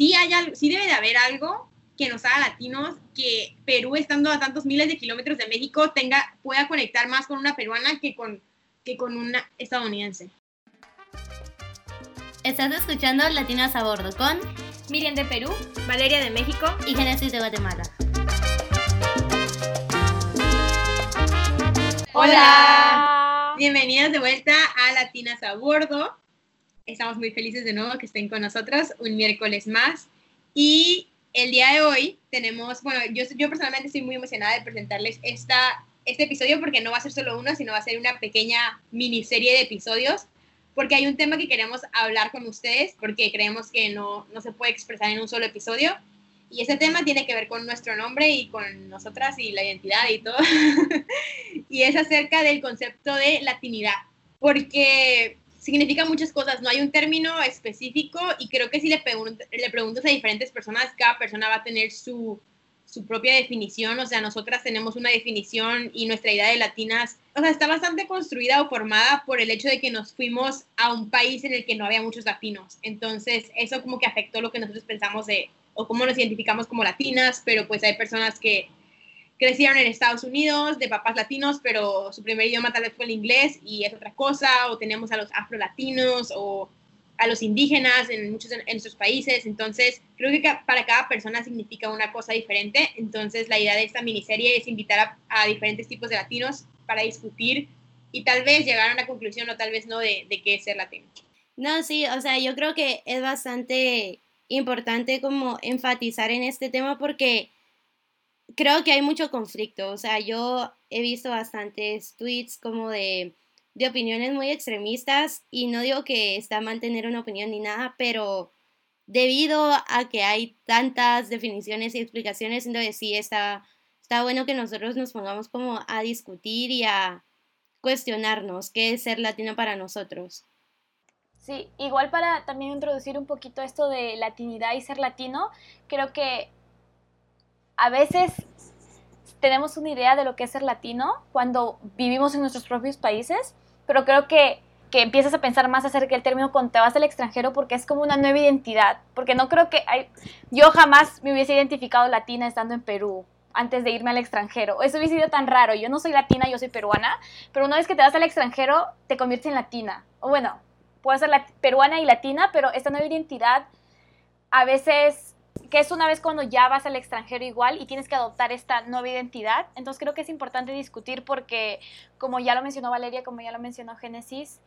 sí, hay, sí debe de haber algo que nos haga latinos, que Perú, estando a tantos miles de kilómetros de México, tenga, pueda conectar más con una peruana que con, que con una estadounidense. Estás escuchando Latinas a Bordo con Miriam de Perú, Valeria de México y Genesis de Guatemala. Hola. Bienvenidas de vuelta a Latinas a Bordo. Estamos muy felices de nuevo que estén con nosotros un miércoles más. Y el día de hoy tenemos, bueno, yo, yo personalmente estoy muy emocionada de presentarles esta, este episodio porque no va a ser solo uno, sino va a ser una pequeña miniserie de episodios porque hay un tema que queremos hablar con ustedes porque creemos que no, no se puede expresar en un solo episodio y ese tema tiene que ver con nuestro nombre y con nosotras y la identidad y todo. y es acerca del concepto de latinidad, porque significa muchas cosas, no hay un término específico y creo que si le, le preguntas a diferentes personas, cada persona va a tener su, su propia definición, o sea, nosotras tenemos una definición y nuestra idea de latinas, o sea, está bastante construida o formada por el hecho de que nos fuimos a un país en el que no había muchos latinos. Entonces, eso como que afectó lo que nosotros pensamos de o cómo nos identificamos como latinas, pero pues hay personas que crecieron en Estados Unidos de papás latinos, pero su primer idioma tal vez fue el inglés y es otra cosa, o tenemos a los afro-latinos o a los indígenas en muchos en, nuestros países, entonces creo que para cada persona significa una cosa diferente, entonces la idea de esta miniserie es invitar a, diferentes tipos de latinos para discutir y tal vez llegar a una conclusión o tal vez no de, de qué es ser latino. No, sí, o sea, yo creo que es bastante importante como enfatizar en este tema porque creo que hay mucho conflicto. O sea, yo he visto bastantes tweets como de, de opiniones muy extremistas y no digo que está mal tener una opinión ni nada, pero debido a que hay tantas definiciones y explicaciones, entonces sí está, está bueno que nosotros nos pongamos como a discutir y a cuestionarnos qué es ser latino para nosotros. Sí, igual para también introducir un poquito esto de latinidad y ser latino, creo que a veces tenemos una idea de lo que es ser latino cuando vivimos en nuestros propios países, pero creo que, que empiezas a pensar más acerca del término cuando te vas al extranjero porque es como una nueva identidad, porque no creo que hay, yo jamás me hubiese identificado latina estando en Perú antes de irme al extranjero. Eso hubiese sido tan raro. Yo no soy latina, yo soy peruana, pero una vez que te vas al extranjero te conviertes en latina. O bueno, puede ser peruana y latina, pero esta nueva identidad a veces, que es una vez cuando ya vas al extranjero igual y tienes que adoptar esta nueva identidad, entonces creo que es importante discutir porque, como ya lo mencionó Valeria, como ya lo mencionó Génesis,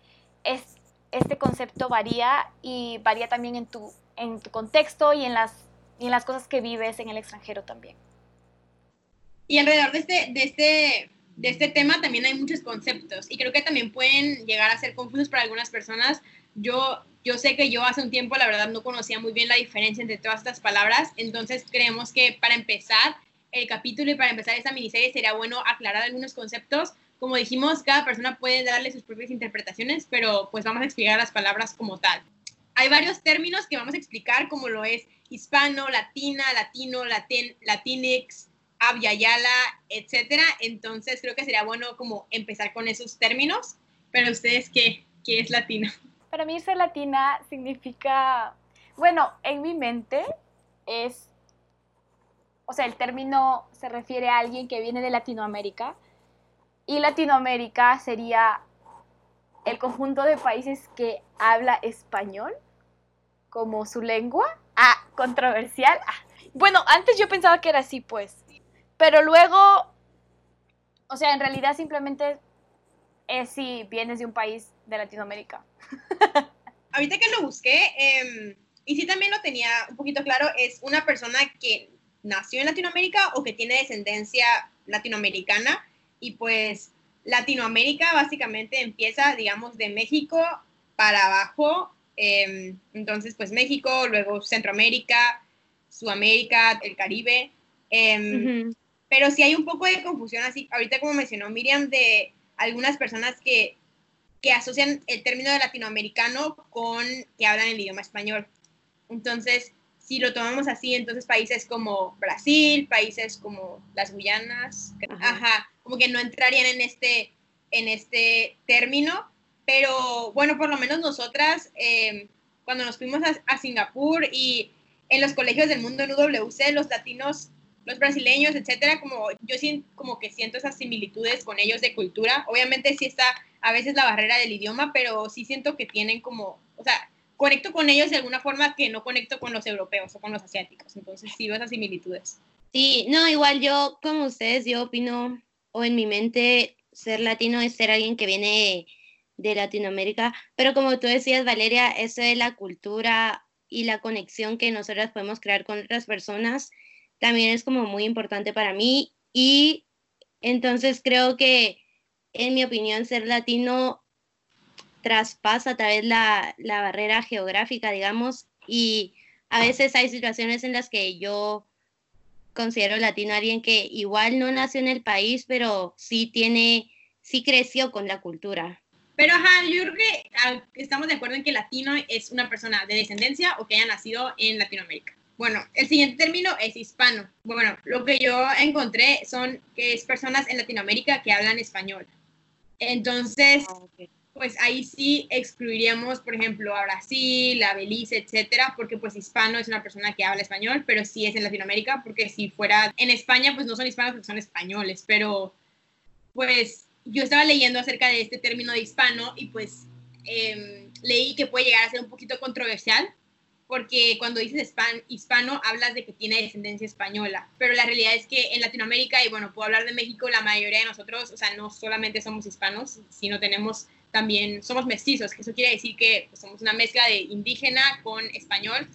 es, este concepto varía y varía también en tu, en tu contexto y en, las, en las cosas que vives en el extranjero también. Y alrededor de este, de este de este tema también hay muchos conceptos y creo que también pueden llegar a ser confusos para algunas personas. Yo, yo sé que yo hace un tiempo, la verdad, no conocía muy bien la diferencia entre todas estas palabras, entonces creemos que para empezar el capítulo y para empezar esta miniserie sería bueno aclarar algunos conceptos. Como dijimos, cada persona puede darle sus propias interpretaciones, pero pues vamos a explicar las palabras como tal. Hay varios términos que vamos a explicar, como lo es hispano, latina, latino, latin, latinx, Yala, etcétera. Entonces creo que sería bueno como empezar con esos términos. Pero ustedes, ¿qué, qué es latino? Para mí ser latina significa, bueno, en mi mente es, o sea, el término se refiere a alguien que viene de Latinoamérica y Latinoamérica sería el conjunto de países que habla español como su lengua. Ah, controversial. Ah. Bueno, antes yo pensaba que era así, pues. Pero luego, o sea, en realidad simplemente es si vienes de un país de Latinoamérica. Ahorita que lo busqué, em, y sí también lo tenía un poquito claro, es una persona que nació en Latinoamérica o que tiene descendencia latinoamericana y pues Latinoamérica básicamente empieza, digamos, de México para abajo. Em, entonces, pues México, luego Centroamérica, Sudamérica, el Caribe. Em, pero sí hay un poco de confusión, así, ahorita como mencionó Miriam, de algunas personas que, que asocian el término de latinoamericano con que hablan el idioma español. Entonces, si lo tomamos así, entonces países como Brasil, países como las Guyanas, ajá, como que no entrarían en este, en este término, pero bueno, por lo menos nosotras, eh, cuando nos fuimos a, a Singapur y en los colegios del mundo en UWC, los latinos, los brasileños, etcétera, como yo como que siento esas similitudes con ellos de cultura. Obviamente sí está a veces la barrera del idioma, pero sí siento que tienen como, o sea, conecto con ellos de alguna forma que no conecto con los europeos o con los asiáticos. Entonces sí veo esas similitudes. Sí, no, igual yo, como ustedes, yo opino, o en mi mente, ser latino es ser alguien que viene de Latinoamérica, pero como tú decías, Valeria, eso de la cultura y la conexión que nosotras podemos crear con otras personas también es como muy importante para mí y entonces creo que, en mi opinión, ser latino traspasa a través la, la barrera geográfica, digamos, y a veces hay situaciones en las que yo considero latino a alguien que igual no nació en el país, pero sí tiene, sí creció con la cultura. Pero ajá, yo creo que ah, estamos de acuerdo en que latino es una persona de descendencia o que haya nacido en Latinoamérica. Bueno, el siguiente término es hispano. Bueno, lo que yo encontré son que es personas en Latinoamérica que hablan español. Entonces, ah, pues ahí sí excluiríamos, por ejemplo, a Brasil, a Belice, etcétera, porque pues hispano es una persona que habla español, pero sí es en Latinoamérica, porque si fuera en España, pues no son hispanos, porque son españoles, pero pues yo estaba leyendo acerca de este término de hispano y pues em, leí que puede llegar a ser un poquito controversial, porque cuando dices hispano hablas de que tiene descendencia española, pero la realidad es que en Latinoamérica, y bueno, puedo hablar de México, la mayoría de nosotros, o sea, no solamente somos hispanos, sino tenemos también somos mestizos, que eso quiere decir que pues, somos una mezcla de indígena con español.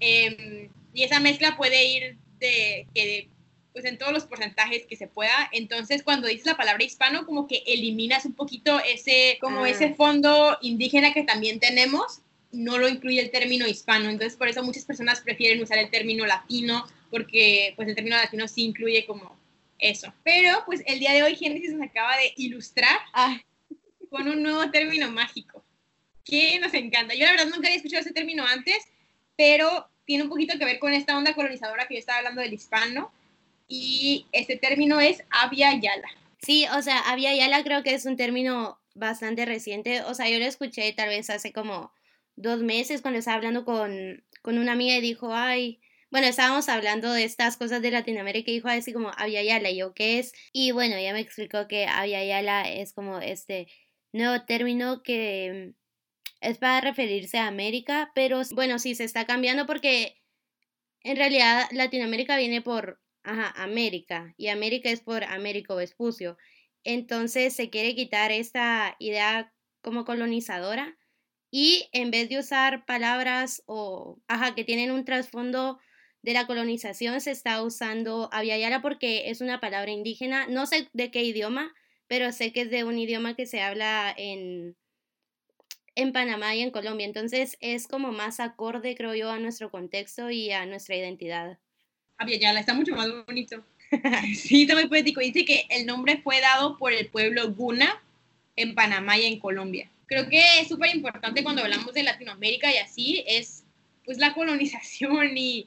Em, y esa mezcla puede ir de, que pues en todos los porcentajes que se pueda. Entonces, cuando dices la palabra hispano, como que eliminas un poquito ese, como ah. ese fondo indígena que también tenemos, no lo incluye el término hispano. Entonces, por eso muchas personas prefieren usar el término latino, porque pues el término latino sí incluye como eso. Pero pues el día de hoy Génesis nos acaba de ilustrar. Ah con un nuevo término mágico que nos encanta. Yo la verdad nunca había escuchado ese término antes, pero tiene un poquito que ver con esta onda colonizadora que yo estaba hablando del hispano y este término es Avia Yala. Sí, o sea, Avia Yala creo que es un término bastante reciente, o sea, yo lo escuché tal vez hace como dos meses cuando estaba hablando con, con una amiga y dijo, ay, bueno, estábamos hablando de estas cosas de Latinoamérica y dijo así como Avia Yala, y yo, ¿qué es? Y bueno, ella me explicó que Avia Yala es como este nuevo término que es para referirse a América, pero bueno, sí se está cambiando porque en realidad Latinoamérica viene por ajá, América y América es por Américo Vespucio. Entonces se quiere quitar esta idea como colonizadora y en vez de usar palabras o ajá, que tienen un trasfondo de la colonización, se está usando aviala porque es una palabra indígena, no sé de qué idioma, pero sé que es de un idioma que se habla en, en Panamá y en Colombia. Entonces es como más acorde, creo yo, a nuestro contexto y a nuestra identidad. Aviala está mucho más bonito. sí, está muy poético. Dice que el nombre fue dado por el pueblo Guna en Panamá y en Colombia. Creo que es súper importante cuando hablamos de Latinoamérica y así, es pues la colonización y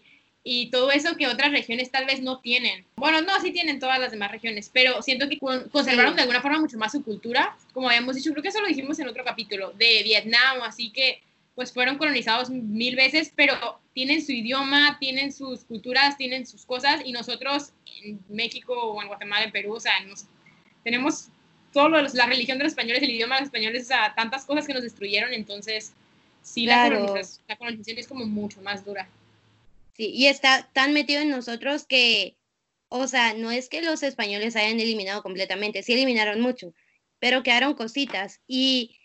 y todo eso que otras regiones tal vez no tienen. Bueno, no, sí tienen todas las demás regiones, pero siento que conservaron de alguna forma mucho más su cultura, como habíamos dicho, creo que eso lo dijimos en otro capítulo, de Vietnam, así que pues fueron colonizados mil veces, pero tienen su idioma, tienen sus culturas, tienen sus cosas, y nosotros en México o en Guatemala, en Perú, o sea, tenemos todo lo, la religión de los españoles, el idioma de los españoles, o sea, tantas cosas que nos destruyeron, entonces sí, la, la colonización es como mucho más dura. Sí, y está tan metido en nosotros que, o sea, no es que los españoles hayan eliminado completamente, sí eliminaron mucho, pero quedaron cositas. Y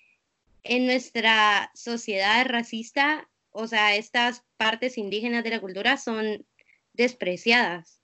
en nuestra sociedad racista, o sea, estas partes indígenas de la cultura son despreciadas.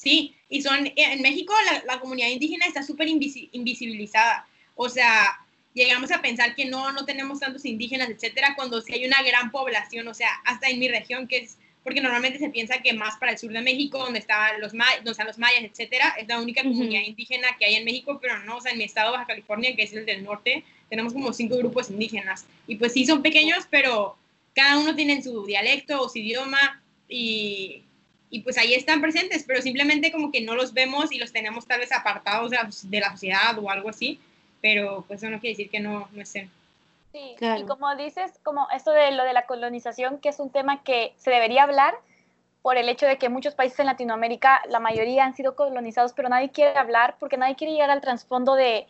Sí, y son, en México la, comunidad indígena está súper invisibilizada. O sea, llegamos a pensar que no, no tenemos tantos indígenas, etcétera, cuando sí hay una gran población, o sea, hasta en mi región, que es, porque normalmente se piensa que más para el sur de México, donde, estaban los, donde están los mayas, etcétera, es la única comunidad indígena que hay en México, pero no, o sea, en mi estado, Baja California, que es el del norte, tenemos como cinco grupos indígenas. Y pues sí, son pequeños, pero cada uno tiene su dialecto o su idioma y, y pues ahí están presentes, pero simplemente como que no los vemos y los tenemos tal vez apartados de la, de la sociedad o algo así pero pues eso no quiere decir que no, no estén. Sí, Sí, y como dices, como esto de lo de la colonización, que es un tema que se debería hablar por el hecho de que muchos países en Latinoamérica, la mayoría han sido colonizados, pero nadie quiere hablar porque nadie quiere llegar al trasfondo de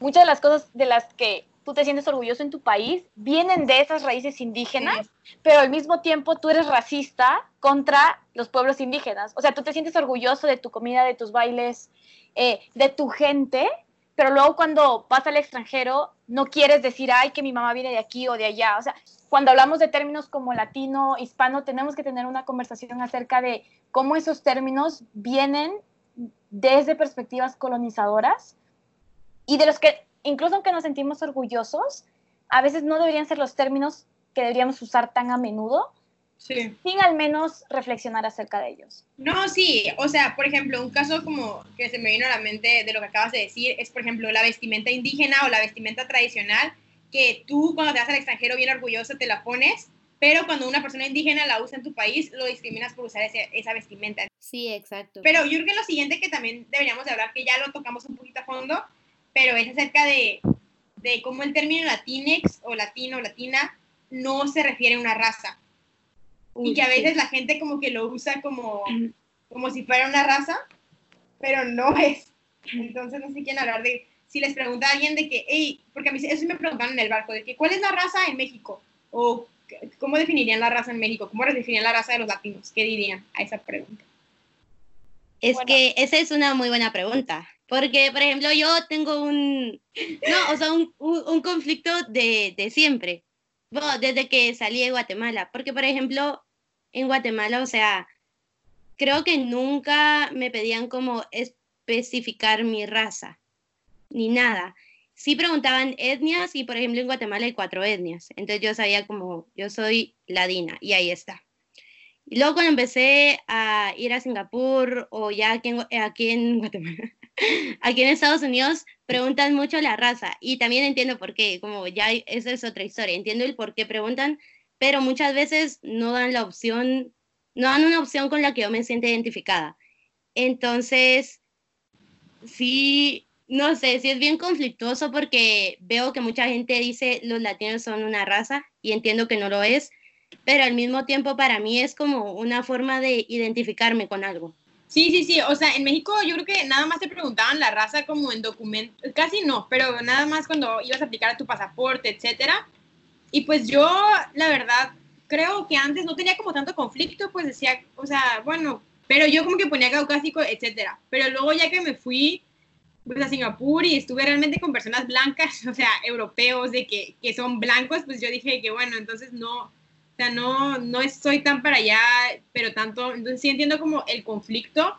muchas de las cosas de las que tú te sientes orgulloso en tu país vienen de esas raíces indígenas, pero al mismo tiempo tú eres racista contra los pueblos indígenas. O sea, tú te sientes orgulloso de tu comida, de tus bailes, eh, de tu gente, pero luego cuando vas al extranjero no quieres decir, ay, que mi mamá viene de aquí o de allá. O sea, cuando hablamos de términos como latino, hispano, tenemos que tener una conversación acerca de cómo esos términos vienen desde perspectivas colonizadoras y de los que, incluso aunque nos sentimos orgullosos, a veces no deberían ser los términos que deberíamos usar tan a menudo, Sí. Sin al menos reflexionar acerca de ellos. No, sí, o sea, por ejemplo, un caso como que se me vino a la mente de lo que acabas de decir es, por ejemplo, la vestimenta indígena o la vestimenta tradicional, que tú cuando te vas al extranjero bien orgulloso te la pones, pero cuando una persona indígena la usa en tu país, lo discriminas por usar esa vestimenta. Sí, exacto. Pero yo creo que lo siguiente que también deberíamos de hablar, que ya lo tocamos un poquito a fondo, pero es acerca de, de cómo el término latinex o latino o latina no se refiere a una raza y que a veces la gente como que lo usa como, como si fuera una raza, pero no es. Entonces no sé quién hablar de, si les pregunta a alguien de que, hey, porque a mí eso me preguntaron en el barco, de que, ¿cuál es la raza en México? O, ¿cómo definirían la raza en México? ¿Cómo definirían la raza de los latinos? ¿Qué dirían a esa pregunta? Es que esa es una muy buena pregunta. Porque, por ejemplo, yo tengo un, no, o sea, un, un, conflicto de, de siempre, desde que salí de Guatemala. Porque, por ejemplo, en Guatemala, o sea, creo que nunca me pedían como especificar mi raza, ni nada. Sí preguntaban etnias y, por ejemplo, en Guatemala hay cuatro etnias. Entonces yo sabía como, yo soy ladina y ahí está. Y luego cuando empecé a ir a Singapur o ya aquí en, aquí en Guatemala, aquí en Estados Unidos, preguntan mucho la raza y también entiendo por qué, como ya esa es otra historia, entiendo el por qué preguntan, pero muchas veces no dan la opción, no dan una opción con la que yo me siento identificada. Entonces, sí, no sé, sí es bien conflictuoso porque veo que mucha gente dice los latinos son una raza y entiendo que no lo es, pero al mismo tiempo para mí es como una forma de identificarme con algo. Sí, sí, sí, o sea, en México yo creo que nada más te preguntaban la raza como en documento, casi no, pero nada más cuando ibas a aplicar a tu pasaporte, etcétera, y pues yo, la verdad, creo que antes no tenía como tanto conflicto, pues decía, o sea, bueno, pero yo como que ponía caucásico, etcétera. Pero luego ya que me fui pues, a Singapur y estuve realmente con personas blancas, o sea, europeos, de que, que son blancos, pues yo dije que bueno, entonces no, o sea, no, no soy tan para allá, pero tanto, entonces sí entiendo como el conflicto,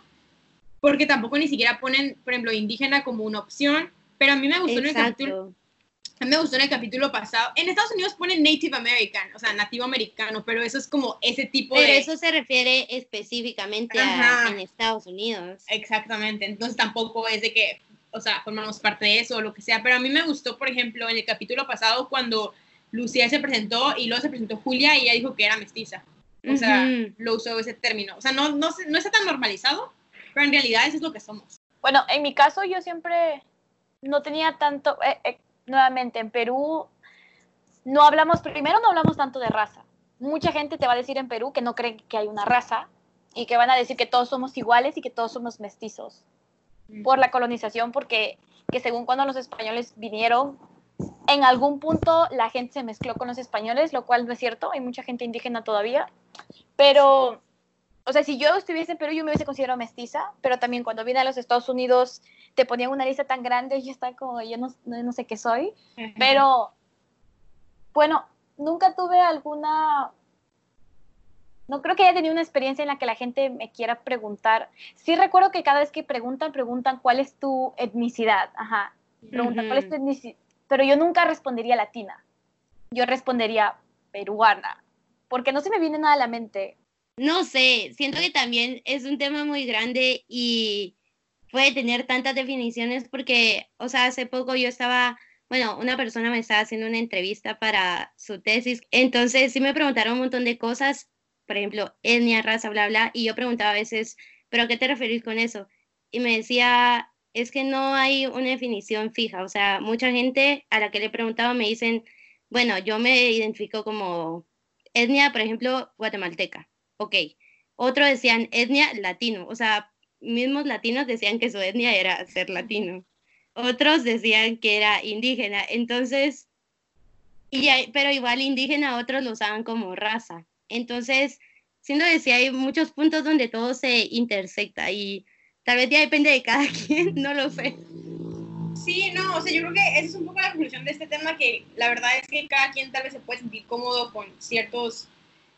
porque tampoco ni siquiera ponen, por ejemplo, indígena como una opción, pero a mí me gustó en el capítulo, a mí me gustó en el capítulo pasado. En Estados Unidos ponen Native American, o sea, nativo americano, pero eso es como ese tipo de. Pero eso se refiere específicamente a en Estados Unidos. Exactamente. Entonces tampoco es de que, o sea, formamos parte de eso o lo que sea. Pero a mí me gustó, por ejemplo, en el capítulo pasado cuando Lucía se presentó y luego se presentó Julia y ella dijo que era mestiza. O sea, lo usó ese término. O sea, no, no, no está tan normalizado, pero en realidad eso es lo que somos. Bueno, en mi caso yo siempre no tenía tanto. Eh, eh, nuevamente, en Perú no hablamos, primero no hablamos tanto de raza. Mucha gente te va a decir en Perú que no creen que hay una raza y que van a decir que todos somos iguales y que todos somos mestizos mm. por la colonización, porque que según cuando los españoles vinieron, en algún punto la gente se mezcló con los españoles, lo cual no es cierto, hay mucha gente indígena todavía, pero, o sea, si yo estuviese en Perú yo me hubiese considerado mestiza, pero también cuando vine a los Estados Unidos te ponían una lista tan grande y está como, yo no, no sé qué soy, pero bueno, nunca tuve alguna, no creo que haya tenido una experiencia en la que la gente me quiera preguntar. Sí recuerdo que cada vez que preguntan, preguntan cuál es tu etnicidad, ajá, preguntan cuál es tu etnicidad, pero yo nunca respondería latina, yo respondería peruana, porque no se me viene nada a la mente. No sé, siento que también es un tema muy grande y puede tener tantas definiciones porque, o sea, hace poco yo estaba, bueno, una persona me estaba haciendo una entrevista para su tesis, entonces sí me preguntaron un montón de cosas, por ejemplo, etnia, raza, bla, bla, y yo preguntaba a veces, ¿pero a qué te referís con eso? Y me decía, es que no hay una definición fija, o sea, mucha gente a la que le preguntaba me dicen, bueno, yo me identifico como etnia, por ejemplo, guatemalteca. Ok. Otros decían etnia latino. O sea, mismos latinos decían que su etnia era ser latino. Otros decían que era indígena. Entonces, y pero igual indígena otros lo usaban como raza. Entonces, siendo que hay muchos puntos donde todo se intersecta y tal vez ya depende de cada quien, no lo sé. Sí, no, o sea, yo creo que esa es un poco la conclusión de este tema, que la verdad es que cada quien tal vez se puede sentir cómodo con ciertos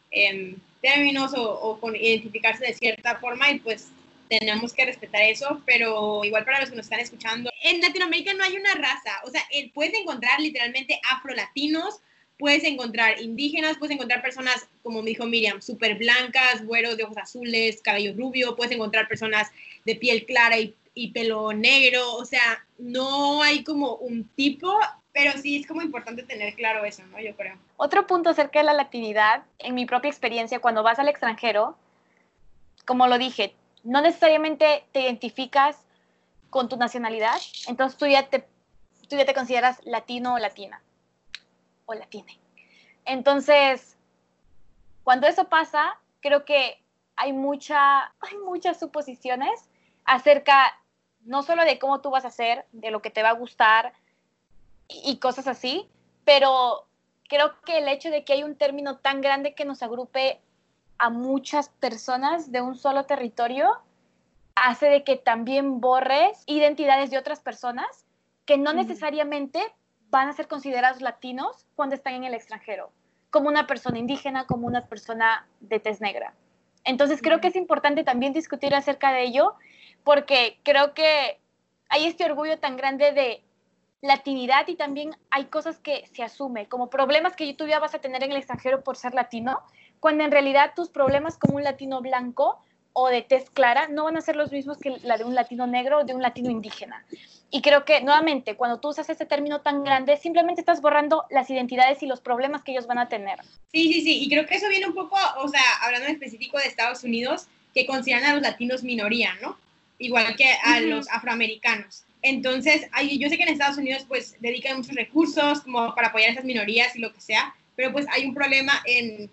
em, términos o, o, con identificarse de cierta forma y pues tenemos que respetar eso, pero igual para los que nos están escuchando, en Latinoamérica no hay una raza, o sea, puedes encontrar literalmente afrolatinos, puedes encontrar indígenas, puedes encontrar personas, como me dijo Miriam, súper blancas, güeros de ojos azules, cabello rubio, puedes encontrar personas de piel clara y, y, pelo negro, o sea, no hay como un tipo, pero sí es como importante tener claro eso, ¿no? Yo creo. Otro punto acerca de la latinidad, en mi propia experiencia, cuando vas al extranjero, como lo dije, no necesariamente te identificas con tu nacionalidad, entonces tú ya te, tú ya te consideras latino o latina, o latine. Entonces, cuando eso pasa, creo que hay, mucha, hay muchas suposiciones acerca no solo de cómo tú vas a ser, de lo que te va a gustar y, y cosas así, pero creo que el hecho de que hay un término tan grande que nos agrupe a muchas personas de un solo territorio hace de que también borres identidades de otras personas que no necesariamente van a ser considerados latinos cuando están en el extranjero, como una persona indígena, como una persona de tez negra. Entonces creo que es importante también discutir acerca de ello, porque creo que hay este orgullo tan grande de latinidad y también hay cosas que se asume, como problemas que tú ya vas a tener en el extranjero por ser latino, cuando en realidad tus problemas como un latino blanco o de tez clara no van a ser los mismos que la de un latino negro o de un latino indígena. Y creo que, nuevamente, cuando tú usas ese término tan grande, simplemente estás borrando las identidades y los problemas que ellos van a tener. Sí, sí, sí, y creo que eso viene un poco, o sea, hablando en específico de Estados Unidos, que consideran a los latinos minoría, ¿no? Igual que a los afroamericanos. Entonces, yo sé que en Estados Unidos, pues, dedican muchos recursos como para apoyar a esas minorías y lo que sea, pero pues hay un problema en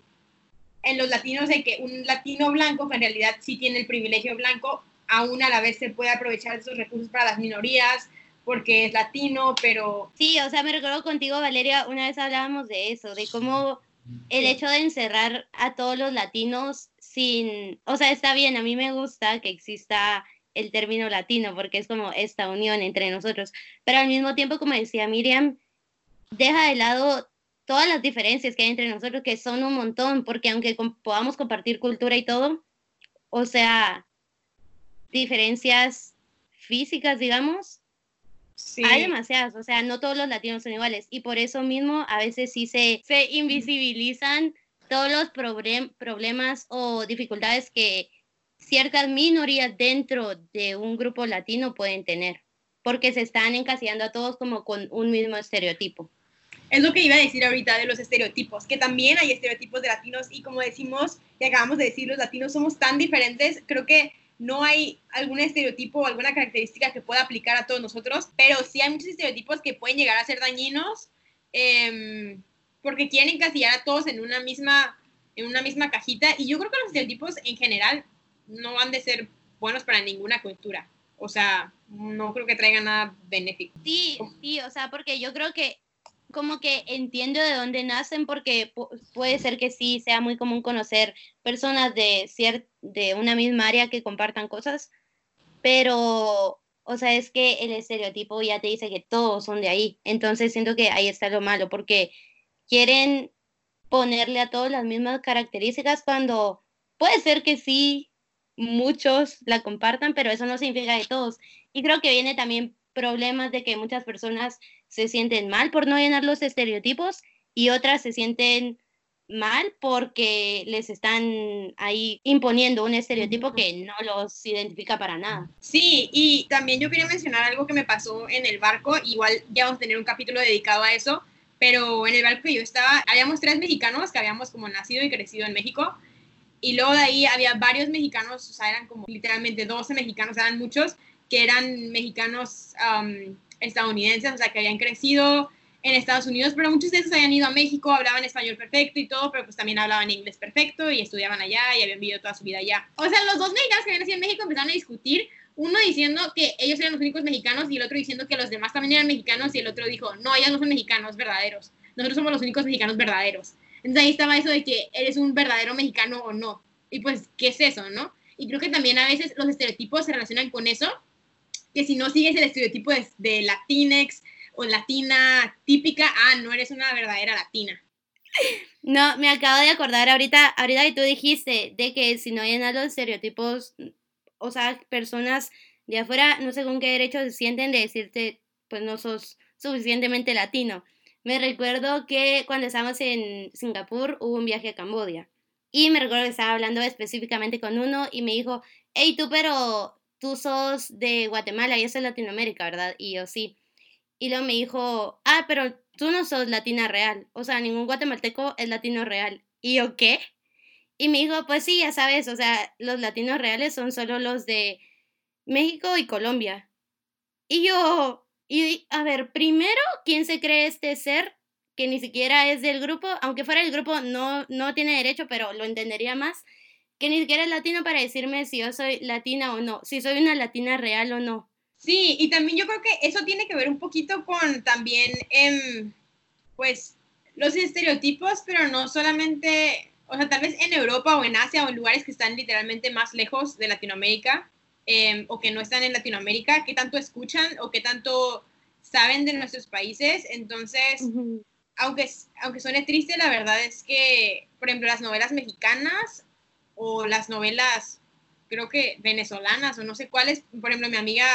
en los latinos de que un latino blanco, que en realidad sí tiene el privilegio blanco, aún a la vez se puede aprovechar esos recursos para las minorías porque es latino, pero... Sí, o sea, me recuerdo contigo, Valeria, una vez hablábamos de eso, de cómo el hecho de encerrar a todos los latinos sin, o sea, está bien, a mí me gusta que exista el término latino porque es como esta unión entre nosotros, pero al mismo tiempo, como decía Miriam, deja de lado todas las diferencias que hay entre nosotros, que son un montón, porque aunque podamos compartir cultura y todo, o sea, diferencias físicas, digamos, hay demasiadas, o sea, no todos los latinos son iguales, y por eso mismo a veces sí se, se invisibilizan todos los problemas o dificultades que ciertas minorías dentro de un grupo latino pueden tener, porque se están encasillando a todos como con un mismo estereotipo. Es lo que iba a decir ahorita de los estereotipos, que también hay estereotipos de latinos y como decimos y acabamos de decir, los latinos somos tan diferentes, creo que no hay algún estereotipo o alguna característica que pueda aplicar a todos nosotros, pero sí hay muchos estereotipos que pueden llegar a ser dañinos em, porque quieren encasillar a todos en una misma en una misma cajita y yo creo que los estereotipos en general no van de ser buenos para ninguna cultura. O sea, no creo que traigan nada benéfico. Sí, sí, o sea, porque yo creo que como que entiendo de dónde nacen porque puede ser que sí sea muy común conocer personas de, de una misma área que compartan cosas, pero, o sea, es que el estereotipo ya te dice que todos son de ahí, entonces siento que ahí está lo malo, porque quieren ponerle a todos las mismas características cuando puede ser que sí, muchos la compartan, pero eso no significa de todos. Y creo que viene también problemas de que muchas personas se sienten mal por no llenar los estereotipos y otras se sienten mal porque les están ahí imponiendo un estereotipo que no los identifica para nada. Sí, y también yo quería mencionar algo que me pasó en el barco, igual ya vamos a tener un capítulo dedicado a eso, pero en el barco que yo estaba, habíamos tres mexicanos que habíamos como nacido y crecido en México, y luego de ahí había varios mexicanos, o sea, eran como literalmente 12 mexicanos, eran muchos, que eran mexicanos estadounidenses, o sea, que habían crecido en Estados Unidos, pero muchos de esos habían ido a México, hablaban español perfecto y todo, pero pues también hablaban inglés perfecto y estudiaban allá y habían vivido toda su vida allá. O sea, los dos mexicanos que habían nacido en México empezaron a discutir, uno diciendo que ellos eran los únicos mexicanos y el otro diciendo que los demás también eran mexicanos y el otro dijo, no, ellos no son mexicanos verdaderos, nosotros somos los únicos mexicanos verdaderos. Entonces ahí estaba eso de que eres un verdadero mexicano o no. Y pues, ¿qué es eso, no? Y creo que también a veces los estereotipos se relacionan con eso, que si no sigues el estereotipo de, de Latinex, o latina típica, ah, no eres una verdadera latina. No, me acabo de acordar ahorita, ahorita que tú dijiste de que si no llenas los estereotipos, o sea, personas de afuera, no sé con qué derecho se sienten de decirte, pues no sos suficientemente latino. Me recuerdo que cuando estábamos en Singapur hubo un viaje a Cambodia y me recuerdo que estaba hablando específicamente con uno y me dijo, hey tú, pero tú sos de Guatemala y eso es Latinoamérica, ¿verdad? Y yo sí. Y luego me dijo, ah, pero tú no sos latina real. O sea, ningún guatemalteco es latino real. ¿Y yo qué? Y me dijo, pues sí, ya sabes, o sea, los latinos reales son solo los de México y Colombia. Y yo, y a ver, primero, ¿quién se cree este ser que ni siquiera es del grupo? Aunque fuera del grupo, no, no tiene derecho, pero lo entendería más. Que ni siquiera es latino para decirme si yo soy latina o no, si soy una latina real o no. Sí, y también yo creo que eso tiene que ver un poquito con también, em, pues, los estereotipos, pero no solamente, o sea, tal vez en Europa o en Asia o en lugares que están literalmente más lejos de Latinoamérica em, o que no están en Latinoamérica, qué tanto escuchan o qué tanto saben de nuestros países. Entonces, aunque, aunque suene triste, la verdad es que, por ejemplo, las novelas mexicanas o las novelas creo que venezolanas o no sé cuáles. Por ejemplo, mi amiga,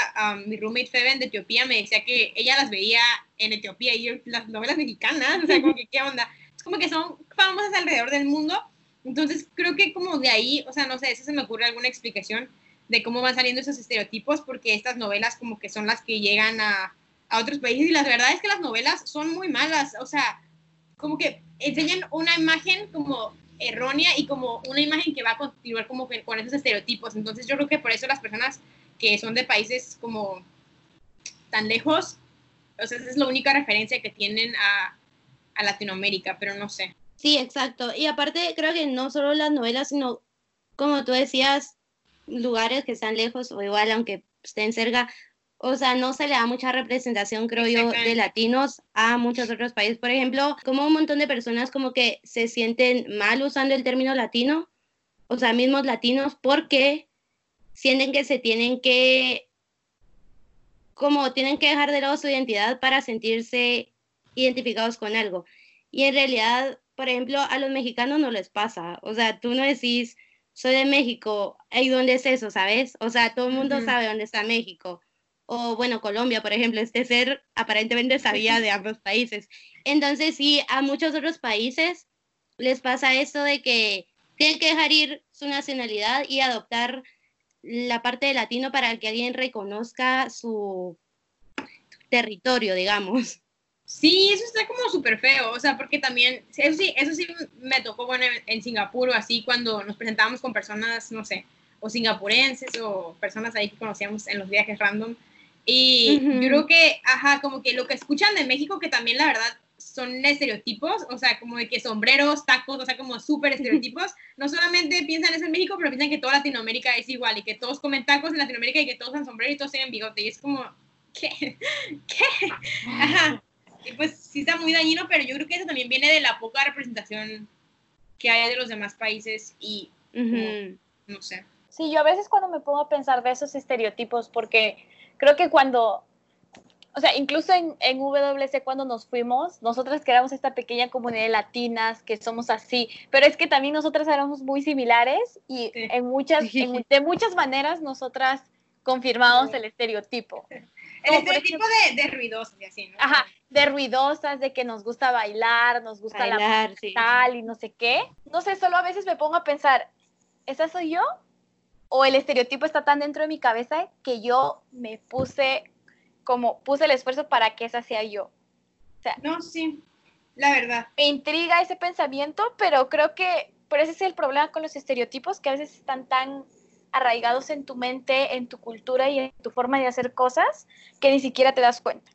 mi roommate Feben de Etiopía me decía que ella las veía en Etiopía y las novelas mexicanas, o sea, como que qué onda. Es como que son famosas alrededor del mundo. Entonces, creo que como de ahí, o sea, no sé, eso se me ocurre alguna explicación de cómo van saliendo esos estereotipos, porque estas novelas como que son las que llegan a, a otros países y la verdad es que las novelas son muy malas, o sea, como que enseñan una imagen como errónea y como una imagen que va a continuar como con esos estereotipos. Entonces yo creo que por eso las personas que son de países como tan lejos, o sea, esa es la única referencia que tienen a, a Latinoamérica, pero no sé. Sí, exacto. Y aparte creo que no solo las novelas, sino como tú decías, lugares que están lejos o igual aunque estén cerca, o sea, no se le da mucha representación, creo yo, de latinos a muchos otros países. Por ejemplo, como un montón de personas como que se sienten mal usando el término latino, o sea, mismos latinos, porque sienten que se tienen que, como tienen que dejar de lado su identidad para sentirse identificados con algo. Y en realidad, por ejemplo, a los mexicanos no les pasa. O sea, tú no decís, soy de México, ¿y dónde es eso, sabes? O sea, todo el mundo sabe dónde está México o bueno, Colombia, por ejemplo, este ser aparentemente sabía de ambos países. Entonces, sí, a muchos otros países les pasa esto de que tienen que dejar ir su nacionalidad y adoptar la parte de latino para que alguien reconozca su territorio, digamos. Sí, eso está como súper feo, o sea, porque también, eso sí, eso sí me tocó, bueno, en Singapur así, cuando nos presentábamos con personas, no sé, o singapurenses o personas ahí que conocíamos en los viajes random, y yo creo que, ajá, como que lo que escuchan de México, que también la verdad son estereotipos, o sea, como de que sombreros, tacos, o sea, como súper estereotipos. No solamente piensan eso en México, pero piensan que toda Latinoamérica es igual y que todos comen tacos en Latinoamérica y que todos usan sombrero y todos tienen bigote. Y es como, ¿qué? ¿Qué? Ajá. Y pues sí está muy dañino, pero yo creo que eso también viene de la poca representación que hay de los demás países y no sé. Sí, yo a veces cuando me pongo a pensar de esos estereotipos, porque creo que cuando, o sea, incluso en, en WC cuando nos fuimos, nosotras creamos esta pequeña comunidad de latinas que somos así, pero es que también nosotras éramos muy similares y en muchas, de muchas maneras nosotras confirmamos el estereotipo. El estereotipo de, de, ruidosas y así, ¿no? Ajá, de ruidosas, de que nos gusta bailar, nos gusta la tal y no sé qué. No sé, solo a veces me pongo a pensar, ¿esa soy yo? O el estereotipo está tan dentro de mi cabeza que yo me puse como puse el esfuerzo para que esa sea yo. O sea, no, sí, la verdad. Me intriga ese pensamiento, pero creo que por ese es el problema con los estereotipos, que a veces están tan arraigados en tu mente, en tu cultura y en tu forma de hacer cosas, que ni siquiera te das cuenta.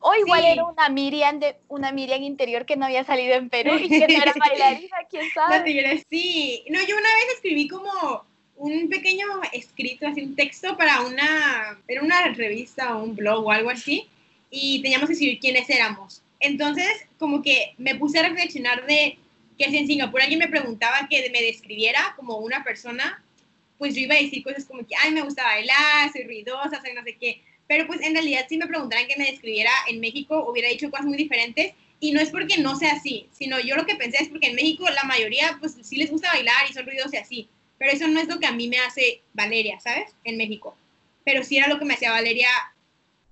O igual era una Miriam de una Miriam interior que no había salido en Perú y que no era bailarina, quién sabe. sí. No, yo una vez escribí como un pequeño escrito, así un texto para una, era una revista o un blog o algo así, y teníamos que escribir quiénes éramos. Entonces, como que me puse a reflexionar de que si en Singapur alguien me preguntaba que me describiera como una persona, pues yo iba a decir cosas como que, ay, me gusta bailar, soy ruidosa, soy no sé qué. Pero pues en realidad si me preguntaran que me describiera en México, hubiera dicho cosas muy diferentes. Y no es porque no sea así, sino yo lo que pensé es porque en México la mayoría pues sí les gusta bailar y son ruidosos y así. Pero eso no es lo que a mí me hace Valeria, ¿sabes? En México. Pero sí era lo que me hacía Valeria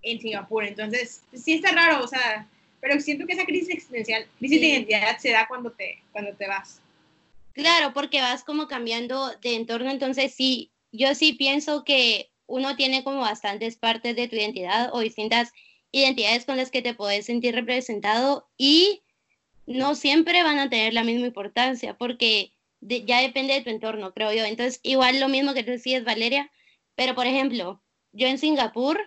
en Singapur. Entonces, sí está raro, o sea, pero siento que esa crisis existencial, crisis de identidad se da cuando te, cuando te vas. Claro, porque vas como cambiando de entorno, entonces sí, yo sí pienso que uno tiene como bastantes partes de tu identidad o distintas identidades con las que te puedes sentir representado y no siempre van a tener la misma importancia porque ya depende de tu entorno, creo yo. Entonces, igual lo mismo que tú decías, Valeria, pero por ejemplo, yo en Singapur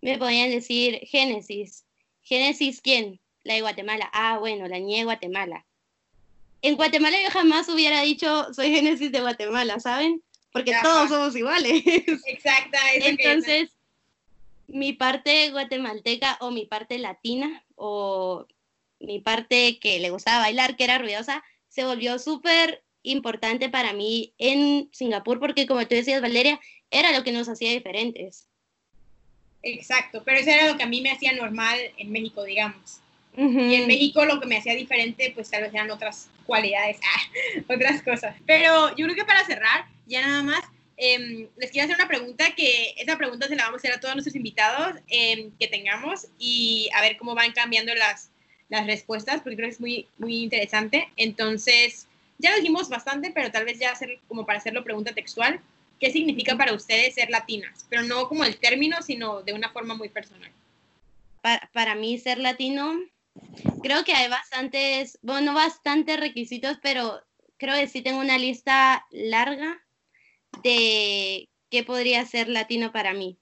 me podían decir Génesis, Génesis, ¿quién? La de Guatemala. Ah, bueno, la niña de Guatemala. En Guatemala yo jamás hubiera dicho soy Génesis de Guatemala, ¿saben? Porque todos somos iguales. Exacta. Entonces, mi parte guatemalteca o mi parte latina o mi parte que le gustaba bailar, que era ruidosa, se volvió súper importante para mí en Singapur porque como tú decías, Valeria, era lo que nos hacía diferentes. Exacto, pero eso era lo que a mí me hacía normal en México, digamos. Y en México lo que me hacía diferente, pues tal vez eran otras cualidades, ah, otras cosas. Pero yo creo que para cerrar, ya nada más, em, les quiero hacer una pregunta que esa pregunta se la vamos a hacer a todos nuestros invitados em, que tengamos y a ver cómo van cambiando las, las respuestas, porque creo que es muy, muy interesante. Entonces, ya lo dijimos bastante, pero tal vez ya hacer como para hacerlo pregunta textual qué significa para ustedes ser latinas, pero no como el término, sino de una forma muy personal. Para, para mí ser latino, creo que hay bastantes, bueno, bastantes requisitos, pero creo que sí tengo una lista larga de qué podría ser latino para mí.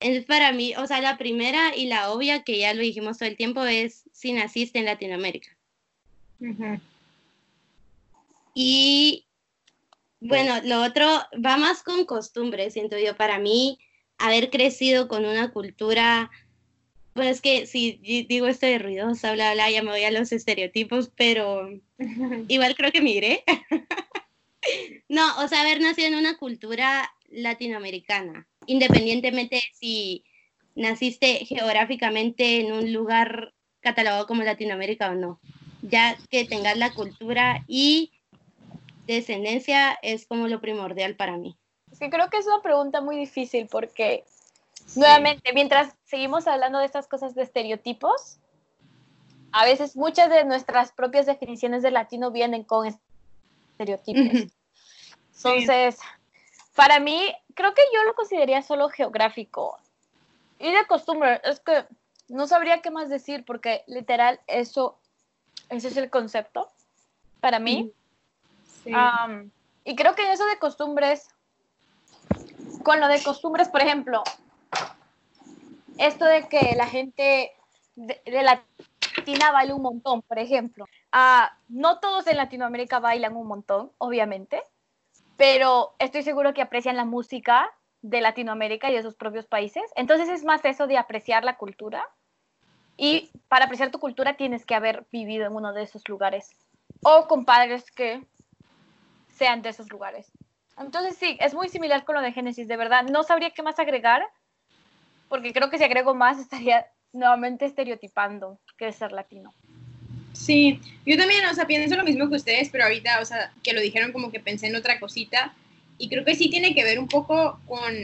Es para mí, o sea, la primera y la obvia, que ya lo dijimos todo el tiempo, es si naciste en Latinoamérica. Y bueno, lo otro va más con costumbre, siento yo. Para mí, haber crecido con una cultura, pues es que si digo esto de ruidosa, bla, bla, ya me voy a los estereotipos, pero igual creo que migré. no, o sea, haber nacido en una cultura latinoamericana, independientemente si naciste geográficamente en un lugar catalogado como Latinoamérica o no, ya que tengas la cultura y descendencia es como lo primordial para mí? Que creo que es una pregunta muy difícil porque, nuevamente, mientras seguimos hablando de estas cosas de estereotipos, a veces muchas de nuestras propias definiciones de latino vienen con estereotipos. Entonces, para mí, creo que yo lo consideraría solo geográfico. Y de costumbre, es que no sabría qué más decir porque literal eso, ese es el concepto para mí y creo que eso de costumbres, con lo de costumbres, por ejemplo, esto de que la gente de, Latina baila un montón, por ejemplo. Ah, no todos en Latinoamérica bailan un montón, obviamente, pero estoy seguro que aprecian la música de Latinoamérica y de sus propios países. Entonces es más eso de apreciar la cultura. Y para apreciar tu cultura tienes que haber vivido en uno de esos lugares. O con padres que sean de esos lugares. Entonces sí, es muy similar con lo de Génesis, de verdad. No sabría qué más agregar, porque creo que si agrego más estaría nuevamente estereotipando que es ser latino. Sí, yo también, o sea, pienso lo mismo que ustedes, pero ahorita, o sea, que lo dijeron como que pensé en otra cosita, y creo que sí tiene que ver un poco con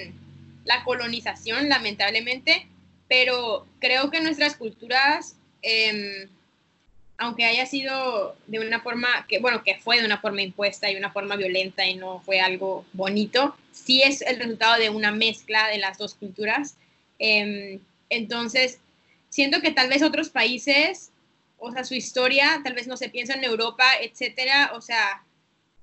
la colonización, lamentablemente, pero creo que nuestras culturas... Eh, aunque haya sido de una forma, que bueno, que fue de una forma impuesta y una forma violenta y no fue algo bonito, sí es el resultado de una mezcla de las dos culturas. Em, entonces, siento que tal vez otros países, o sea, su historia, tal vez no se piensa en Europa, etcétera, o sea,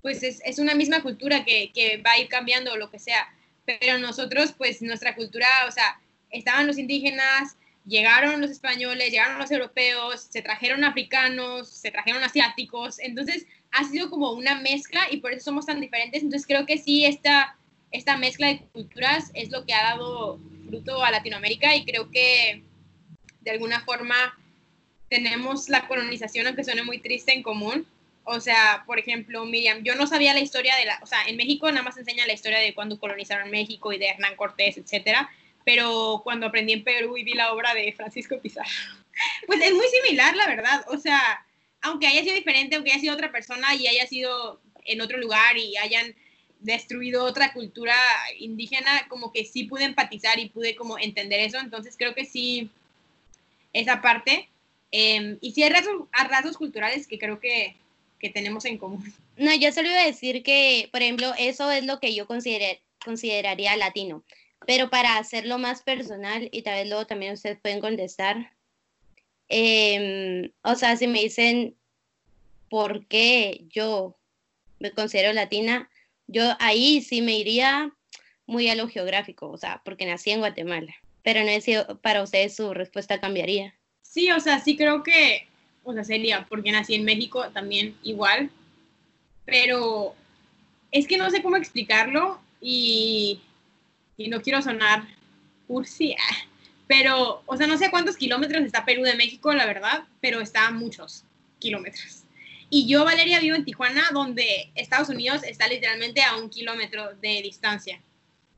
pues es, es una misma cultura que, que va a ir cambiando o lo que sea, pero nosotros, pues nuestra cultura, o sea, estaban los indígenas, llegaron los españoles, llegaron los europeos, se trajeron africanos, se trajeron asiáticos, entonces ha sido como una mezcla y por eso somos tan diferentes, entonces creo que sí, esta, esta mezcla de culturas es lo que ha dado fruto a Latinoamérica y creo que de alguna forma tenemos la colonización, aunque suene muy triste, en común. O sea, por ejemplo, Miriam, yo no sabía la historia de la, o sea, en México nada más enseña la historia de cuando colonizaron México y de Hernán Cortés, etcétera, pero cuando aprendí en Perú y vi la obra de Francisco Pizarro, pues es muy similar, la verdad. O sea, aunque haya sido diferente, aunque haya sido otra persona y haya sido en otro lugar y hayan destruido otra cultura indígena, como que sí pude empatizar y pude como entender eso. Entonces creo que sí, esa parte. Em, y sí hay rasgos, culturales que creo que, que, tenemos en común. No, yo solo iba a decir que, por ejemplo, eso es lo que yo consideraría latino. Pero para hacerlo más personal, y tal vez luego también ustedes pueden contestar, em, o sea, si me dicen por qué yo me considero latina, yo ahí sí me iría muy a lo geográfico, o sea, porque nací en Guatemala. Pero no sé si para ustedes su respuesta cambiaría. Sí, o sea, sí creo que, o sea, sería porque nací en México también igual, pero es que no sé cómo explicarlo y y no quiero sonar cursi, pero, o sea, no sé cuántos kilómetros está Perú de México, la verdad, pero está a muchos kilómetros. Y yo, Valeria, vivo en Tijuana, donde Estados Unidos está literalmente a un kilómetro de distancia.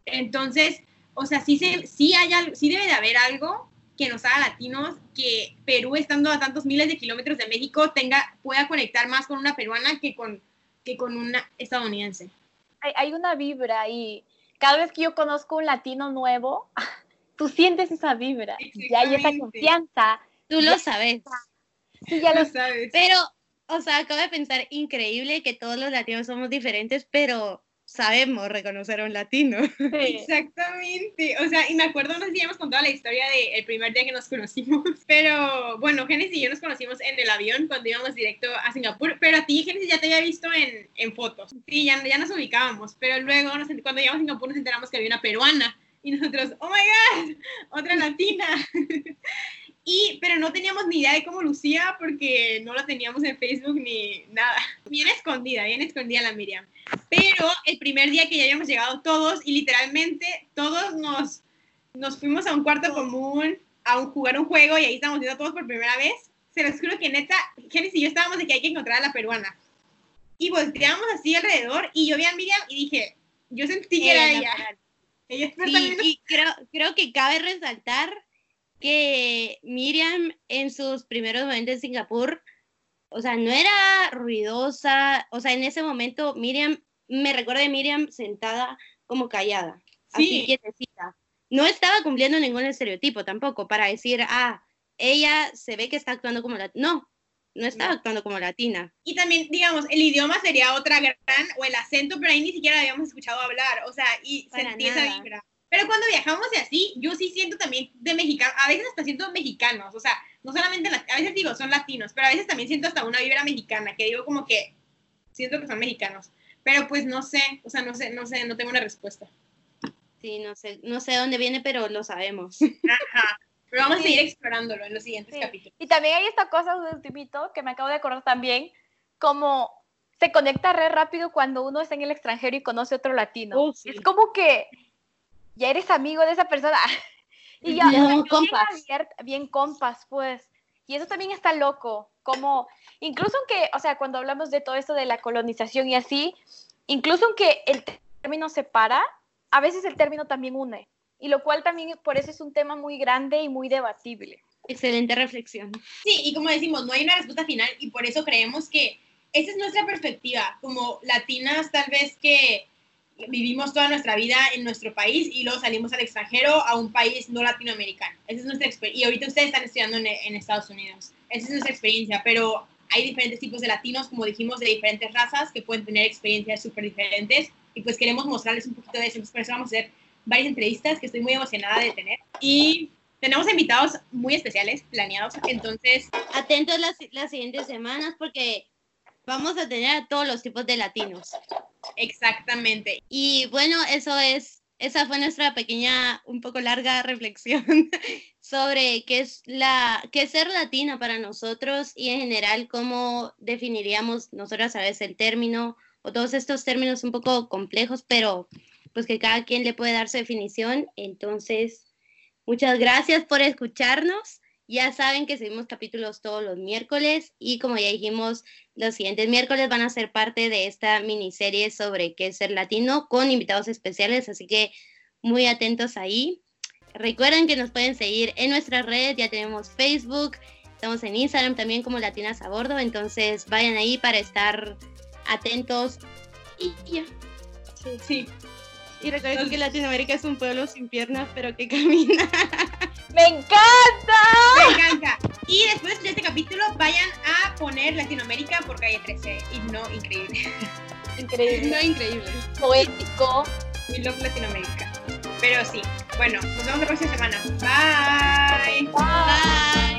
Entonces, o sea, sí, sí, hay, sí debe de haber algo que nos haga latinos, que Perú, estando a tantos miles de kilómetros de México, tenga, pueda conectar más con una peruana que con, que con una estadounidense. Hay, hay una vibra y cada vez que yo conozco un latino nuevo, tú sientes esa vibra, ya hay esa confianza. Tú lo sabes. Sí, ya lo sabes. Pero, o sea, acabo de pensar, increíble que todos los latinos somos diferentes, pero sabemos reconocer a un latino. Exactamente. O sea, y me acuerdo, no sé si hemos contado la historia del primer día que nos conocimos, pero bueno, Génesis y yo nos conocimos en el avión cuando íbamos directo a Singapur, pero a ti, Génesis, ya te había visto en, en fotos. Sí, ya, ya nos ubicábamos, pero luego cuando llegamos a Singapur nos enteramos que había una peruana y nosotros, oh my god, otra latina. Y, pero no teníamos ni idea de cómo lucía porque no la teníamos en Facebook ni nada. Bien escondida, bien escondida la Miriam. Pero el primer día que ya habíamos llegado todos y literalmente todos nos, nos fuimos a un cuarto común a un, jugar un juego y ahí estábamos viendo todos por primera vez. Se los juro que neta, Genesis y yo estábamos de que hay que encontrar a la peruana. Y volteamos así alrededor y yo vi a Miriam y dije, yo sentí que era ella. ella sí, y creo, creo que cabe resaltar que Miriam en sus primeros momentos en Singapur, o sea, no era ruidosa, o sea, en ese momento Miriam, me recuerda de Miriam sentada como callada, así quietecita. No estaba cumpliendo ningún estereotipo tampoco para decir, ah, ella se ve que está actuando como latina. No, no estaba actuando como latina. Y también, digamos, el idioma sería otra gran, o el acento, pero ahí ni siquiera habíamos escuchado hablar, o sea, y sentí esa vibra. Pero cuando viajamos y así, yo sí siento también de mexicanos, a veces hasta siento mexicanos, o sea, no solamente, a veces digo, son latinos, pero a veces también siento hasta una vibra mexicana, que digo como que siento que son mexicanos. Pero pues no sé, o sea, no sé, no sé, no tengo una respuesta. Sí, no sé, no sé dónde viene, pero lo sabemos. Ajá. Pero vamos a seguir explorándolo en los siguientes capítulos. Y también hay esta cosa de ultimito que me acabo de acordar también, como se conecta re rápido cuando uno está en el extranjero y conoce otro latino. Oh, es como que ya eres amigo de esa persona. y ya, bien, compas. bien compas, pues. Y eso también está loco, como, incluso aunque, o sea, cuando hablamos de todo esto de la colonización y así, incluso aunque el término separa, a veces el término también une. Y lo cual también por eso es un tema muy grande y muy debatible. Excelente reflexión. Sí, y como decimos, no hay una respuesta final y por eso creemos que esa es nuestra perspectiva, como latinas tal vez que vivimos toda nuestra vida en nuestro país y luego salimos al extranjero a un país no latinoamericano. Esa es nuestra. Y ahorita ustedes están estudiando en, en, Estados Unidos. Esa es nuestra experiencia, pero hay diferentes tipos de latinos, como dijimos, de diferentes razas que pueden tener experiencias súper diferentes y pues queremos mostrarles un poquito de eso. Entonces, por eso vamos a hacer varias entrevistas que estoy muy emocionada de tener. Y tenemos invitados muy especiales planeados, entonces... Atentos las, las siguientes semanas porque vamos a tener a todos los tipos de latinos. Exactamente. Y bueno, eso es, esa fue nuestra pequeña, un poco larga reflexión sobre qué es, la, qué es ser latina para nosotros y en general cómo definiríamos nosotros a veces el término o todos estos términos un poco complejos, pero pues que cada quien le puede dar su definición. Entonces, muchas gracias por escucharnos. Ya saben que seguimos capítulos todos los miércoles y como ya dijimos, los siguientes miércoles van a ser parte de esta miniserie sobre qué es ser latino con invitados especiales, así que muy atentos ahí. Recuerden que nos pueden seguir en nuestras redes, ya tenemos Facebook, estamos en Instagram también como Latinas a Bordo, entonces vayan ahí para estar atentos y ya. Sí. Y recuerden que Latinoamérica es un pueblo sin piernas, pero que camina. ¡Me encanta! Me encanta. Y después de este capítulo, vayan a poner Latinoamérica por calle 13. Y no, increíble. Increíble. No, increíble. Poético. We love Latinoamérica. Pero sí. Bueno, nos vemos la próxima semana. Bye. Bye.